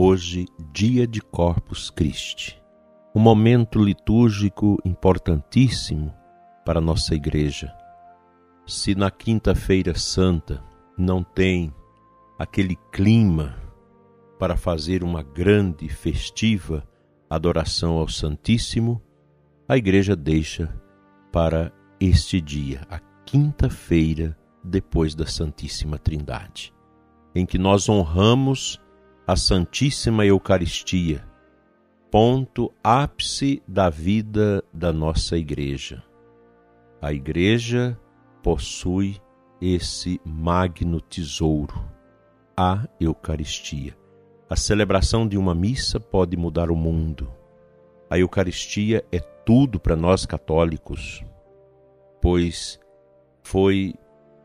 hoje, dia de Corpus Christi, um momento litúrgico importantíssimo para nossa igreja. Se na Quinta-feira Santa não tem aquele clima para fazer uma grande festiva adoração ao Santíssimo, a igreja deixa para este dia, a quinta-feira depois da Santíssima Trindade, em que nós honramos a Santíssima Eucaristia, ponto ápice da vida da nossa igreja. A igreja possui esse magno tesouro, a Eucaristia. A celebração de uma missa pode mudar o mundo. A Eucaristia é tudo para nós católicos, pois foi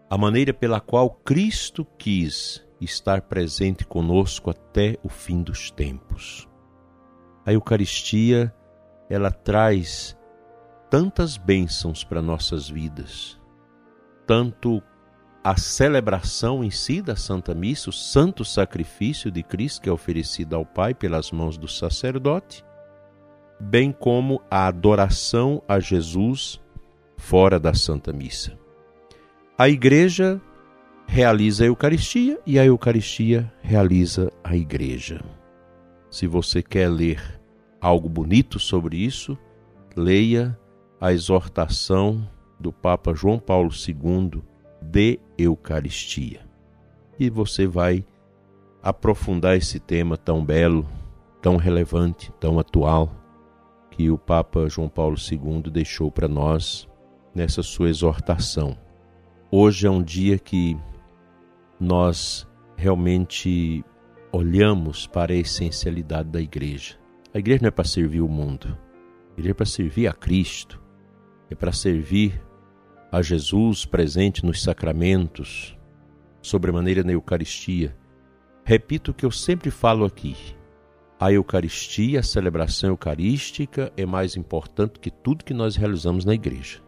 a maneira pela qual Cristo quis estar presente conosco até o fim dos tempos. A Eucaristia, ela traz tantas bênçãos para nossas vidas, tanto a celebração em si da Santa Missa, o santo sacrifício de Cristo que é oferecido ao Pai pelas mãos do sacerdote, bem como a adoração a Jesus fora da Santa Missa. A Igreja realiza a Eucaristia e a Eucaristia realiza a Igreja. Se você quer ler algo bonito sobre isso, leia a exortação do Papa João Paulo II de Eucaristia. E você vai aprofundar esse tema tão belo, tão relevante, tão atual que o Papa João Paulo II deixou para nós nessa sua exortação. Hoje é um dia que nós realmente olhamos para a essencialidade da igreja. A igreja não é para servir o mundo, a igreja é para servir a Cristo, é para servir a Jesus presente nos sacramentos, sobremaneira na Eucaristia. Repito o que eu sempre falo aqui: a Eucaristia, a celebração eucarística, é mais importante que tudo que nós realizamos na igreja.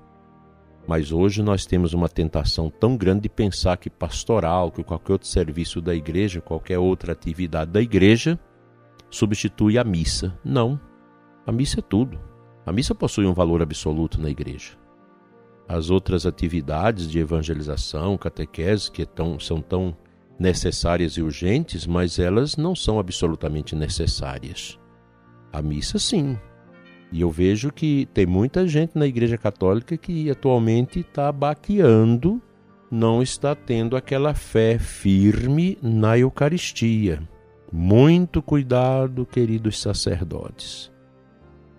Mas hoje nós temos uma tentação tão grande de pensar que pastoral, que qualquer outro serviço da igreja, qualquer outra atividade da igreja, substitui a missa. Não. A missa é tudo. A missa possui um valor absoluto na igreja. As outras atividades de evangelização, catequese, que é tão, são tão necessárias e urgentes, mas elas não são absolutamente necessárias. A missa, sim, e eu vejo que tem muita gente na Igreja Católica que atualmente está baqueando, não está tendo aquela fé firme na Eucaristia. Muito cuidado, queridos sacerdotes,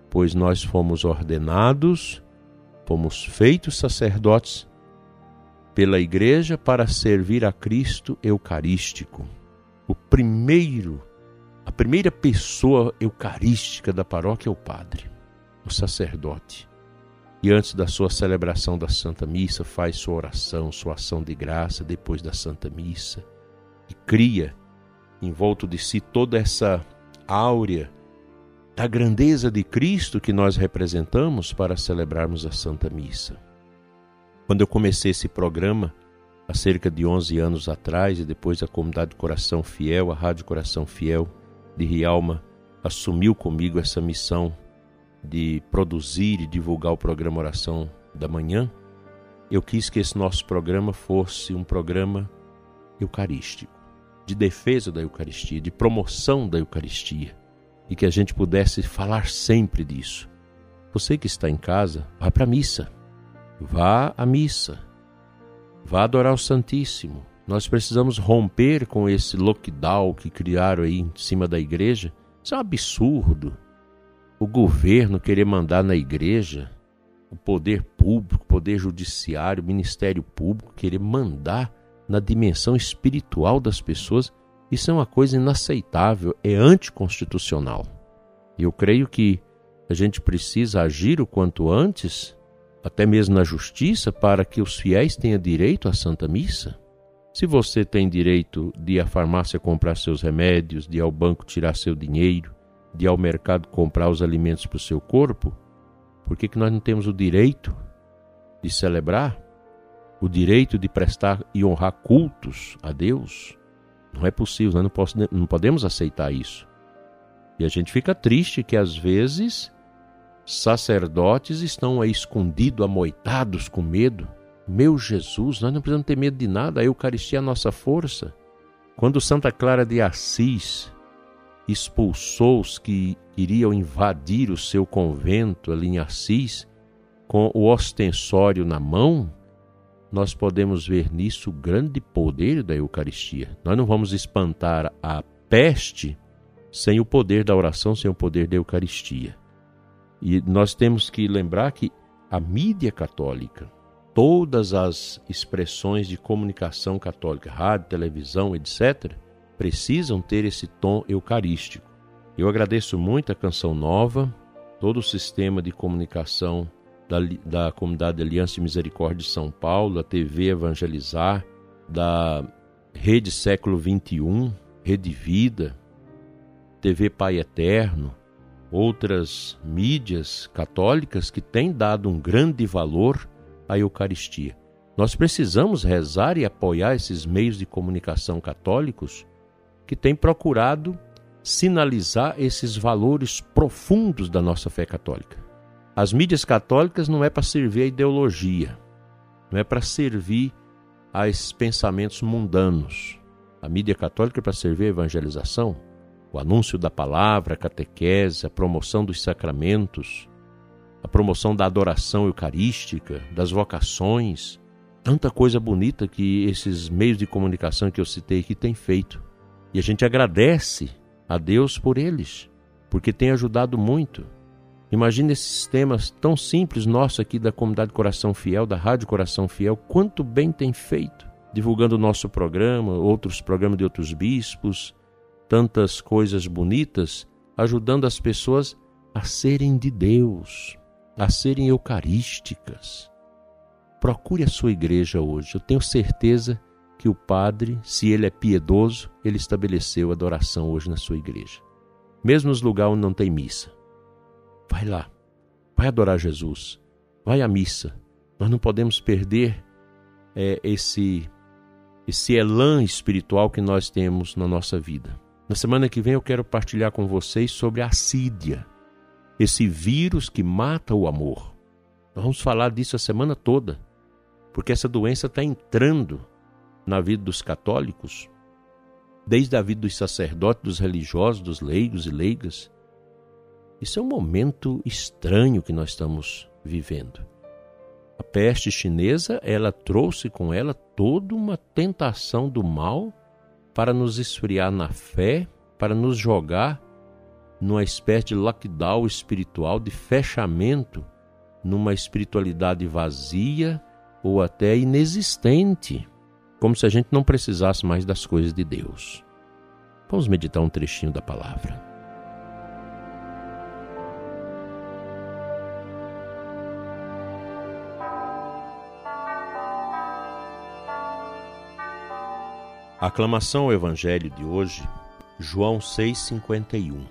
pois nós fomos ordenados, fomos feitos sacerdotes pela Igreja para servir a Cristo Eucarístico. O primeiro, a primeira pessoa eucarística da paróquia é o Padre o sacerdote. E antes da sua celebração da Santa Missa, faz sua oração, sua ação de graça depois da Santa Missa e cria em volta de si toda essa áurea da grandeza de Cristo que nós representamos para celebrarmos a Santa Missa. Quando eu comecei esse programa, há cerca de 11 anos atrás, e depois a Comunidade Coração Fiel, a Rádio Coração Fiel de Rialma, assumiu comigo essa missão de produzir e divulgar o programa Oração da Manhã, eu quis que esse nosso programa fosse um programa eucarístico, de defesa da Eucaristia, de promoção da Eucaristia, e que a gente pudesse falar sempre disso. Você que está em casa, vá para a missa. Vá à missa. Vá adorar o Santíssimo. Nós precisamos romper com esse lockdown que criaram aí em cima da igreja. Isso é um absurdo o governo querer mandar na igreja, o poder público, o poder judiciário, o ministério público querer mandar na dimensão espiritual das pessoas, Isso é uma coisa inaceitável, é anticonstitucional. E eu creio que a gente precisa agir o quanto antes, até mesmo na justiça, para que os fiéis tenham direito à Santa Missa. Se você tem direito de ir à farmácia comprar seus remédios, de ir ao banco tirar seu dinheiro, de ir ao mercado comprar os alimentos para o seu corpo, por que, que nós não temos o direito de celebrar? O direito de prestar e honrar cultos a Deus? Não é possível, nós não podemos aceitar isso. E a gente fica triste que às vezes sacerdotes estão aí escondidos, amoitados com medo. Meu Jesus, nós não precisamos ter medo de nada, a Eucaristia é a nossa força. Quando Santa Clara de Assis expulsou os que iriam invadir o seu convento ali em Assis, com o ostensório na mão, nós podemos ver nisso o grande poder da Eucaristia. Nós não vamos espantar a peste sem o poder da oração, sem o poder da Eucaristia. E nós temos que lembrar que a mídia católica, todas as expressões de comunicação católica, rádio, televisão, etc., precisam ter esse tom eucarístico. Eu agradeço muito a Canção Nova, todo o sistema de comunicação da, da Comunidade Aliança de Misericórdia de São Paulo, a TV Evangelizar, da Rede Século XXI, Rede Vida, TV Pai Eterno, outras mídias católicas que têm dado um grande valor à Eucaristia. Nós precisamos rezar e apoiar esses meios de comunicação católicos que têm procurado sinalizar esses valores profundos da nossa fé católica. As mídias católicas não é para servir a ideologia, não é para servir a esses pensamentos mundanos. A mídia católica é para servir a evangelização, o anúncio da palavra, a catequese, a promoção dos sacramentos, a promoção da adoração eucarística, das vocações, tanta coisa bonita que esses meios de comunicação que eu citei aqui têm feito. E a gente agradece a Deus por eles, porque tem ajudado muito. Imagine esses temas tão simples nosso aqui da comunidade Coração Fiel, da Rádio Coração Fiel, quanto bem tem feito, divulgando o nosso programa, outros programas de outros bispos, tantas coisas bonitas, ajudando as pessoas a serem de Deus, a serem eucarísticas. Procure a sua igreja hoje. Eu tenho certeza que o padre, se ele é piedoso, ele estabeleceu adoração hoje na sua igreja. Mesmo nos lugares onde não tem missa. Vai lá, vai adorar Jesus, vai à missa. Nós não podemos perder é, esse esse elan espiritual que nós temos na nossa vida. Na semana que vem eu quero partilhar com vocês sobre a assídia, esse vírus que mata o amor. Nós vamos falar disso a semana toda, porque essa doença está entrando na vida dos católicos, desde a vida dos sacerdotes, dos religiosos, dos leigos e leigas. Isso é um momento estranho que nós estamos vivendo. A peste chinesa, ela trouxe com ela toda uma tentação do mal para nos esfriar na fé, para nos jogar numa espécie de lockdown espiritual, de fechamento numa espiritualidade vazia ou até inexistente, como se a gente não precisasse mais das coisas de Deus. Vamos meditar um trechinho da palavra. Aclamação ao Evangelho de hoje, João 6,51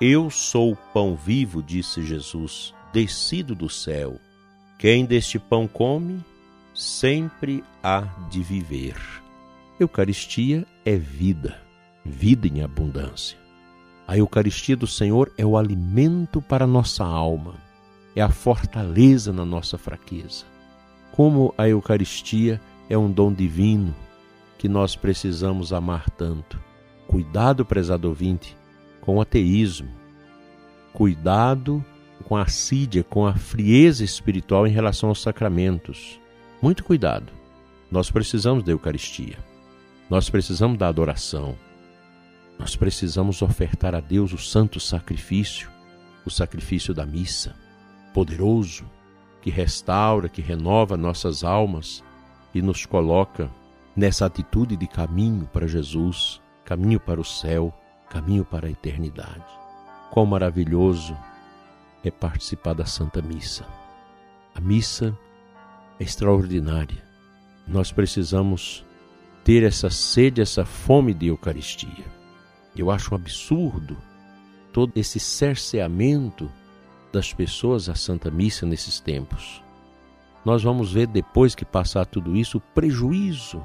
Eu sou o pão vivo, disse Jesus, descido do céu. Quem deste pão come, sempre há de viver. Eucaristia é vida, vida em abundância. A Eucaristia do Senhor é o alimento para nossa alma, é a fortaleza na nossa fraqueza. Como a Eucaristia é um dom divino, que nós precisamos amar tanto. Cuidado, prezado ouvinte, com o ateísmo. Cuidado com a assídia, com a frieza espiritual em relação aos sacramentos. Muito cuidado. Nós precisamos da Eucaristia. Nós precisamos da adoração. Nós precisamos ofertar a Deus o santo sacrifício, o sacrifício da missa, poderoso, que restaura, que renova nossas almas e nos coloca nessa atitude de caminho para Jesus, caminho para o céu, caminho para a eternidade. Quão maravilhoso é participar da Santa Missa. A missa extraordinária. Nós precisamos ter essa sede, essa fome de Eucaristia. Eu acho um absurdo todo esse cerceamento das pessoas à Santa Missa nesses tempos. Nós vamos ver depois que passar tudo isso o prejuízo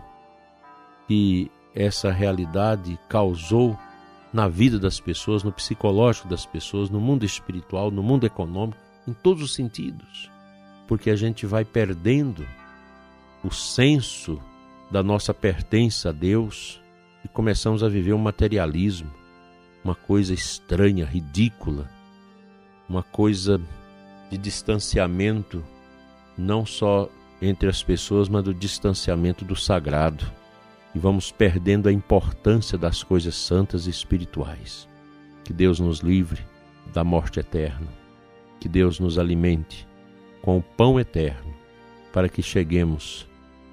que essa realidade causou na vida das pessoas, no psicológico das pessoas, no mundo espiritual, no mundo econômico, em todos os sentidos. Porque a gente vai perdendo o senso da nossa pertença a Deus e começamos a viver um materialismo, uma coisa estranha, ridícula, uma coisa de distanciamento, não só entre as pessoas, mas do distanciamento do sagrado. E vamos perdendo a importância das coisas santas e espirituais. Que Deus nos livre da morte eterna. Que Deus nos alimente com o pão eterno, para que cheguemos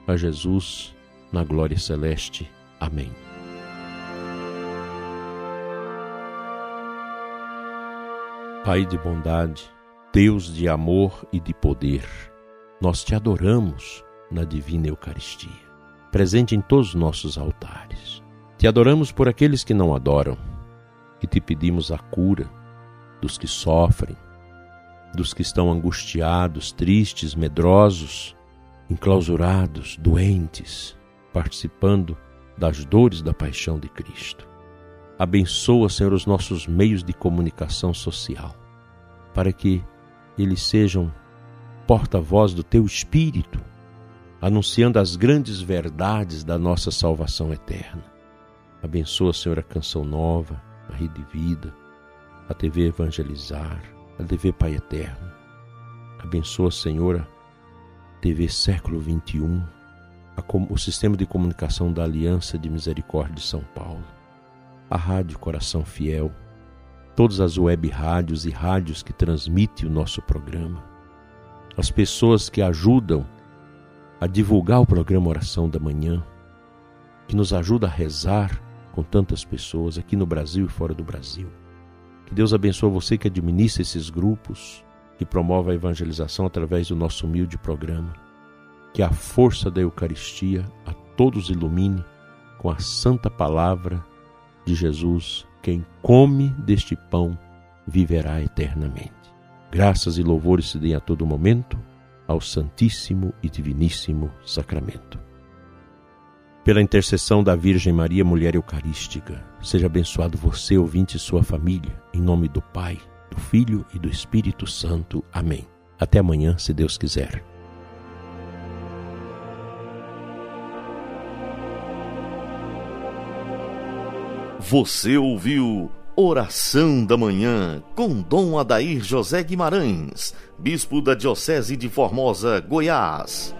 a Jesus na glória celeste. Amém. Pai de bondade, Deus de amor e de poder, nós te adoramos na divina Eucaristia, presente em todos os nossos altares. Te adoramos por aqueles que não adoram, e te pedimos a cura dos que sofrem, dos que estão angustiados, tristes, medrosos, enclausurados, doentes, participando das dores da paixão de Cristo. Abençoa, Senhor, os nossos meios de comunicação social, para que eles sejam porta-voz do Teu Espírito, anunciando as grandes verdades da nossa salvação eterna. Abençoa, Senhor, a Canção Nova, a Rede Vida, a TV Evangelizar, a TV Pai Eterno. Abençoa, Senhor, a TV Século XXI, o sistema de comunicação da Aliança de Misericórdia de São Paulo a Rádio Coração Fiel, todas as web rádios e rádios que transmitem o nosso programa, as pessoas que ajudam a divulgar o programa Oração da Manhã, que nos ajuda a rezar com tantas pessoas aqui no Brasil e fora do Brasil. Que Deus abençoe você que administra esses grupos, que promove a evangelização através do nosso humilde programa. Que a força da Eucaristia a todos ilumine com a santa palavra de Jesus, quem come deste pão viverá eternamente. Graças e louvores se deem a todo momento ao Santíssimo e Diviníssimo Sacramento. Pela intercessão da Virgem Maria, mulher eucarística, seja abençoado você, ouvinte e sua família, em nome do Pai, do Filho e do Espírito Santo. Amém. Até amanhã, se Deus quiser. Você ouviu Oração da Manhã com Dom Adair José Guimarães, Bispo da Diocese de Formosa, Goiás.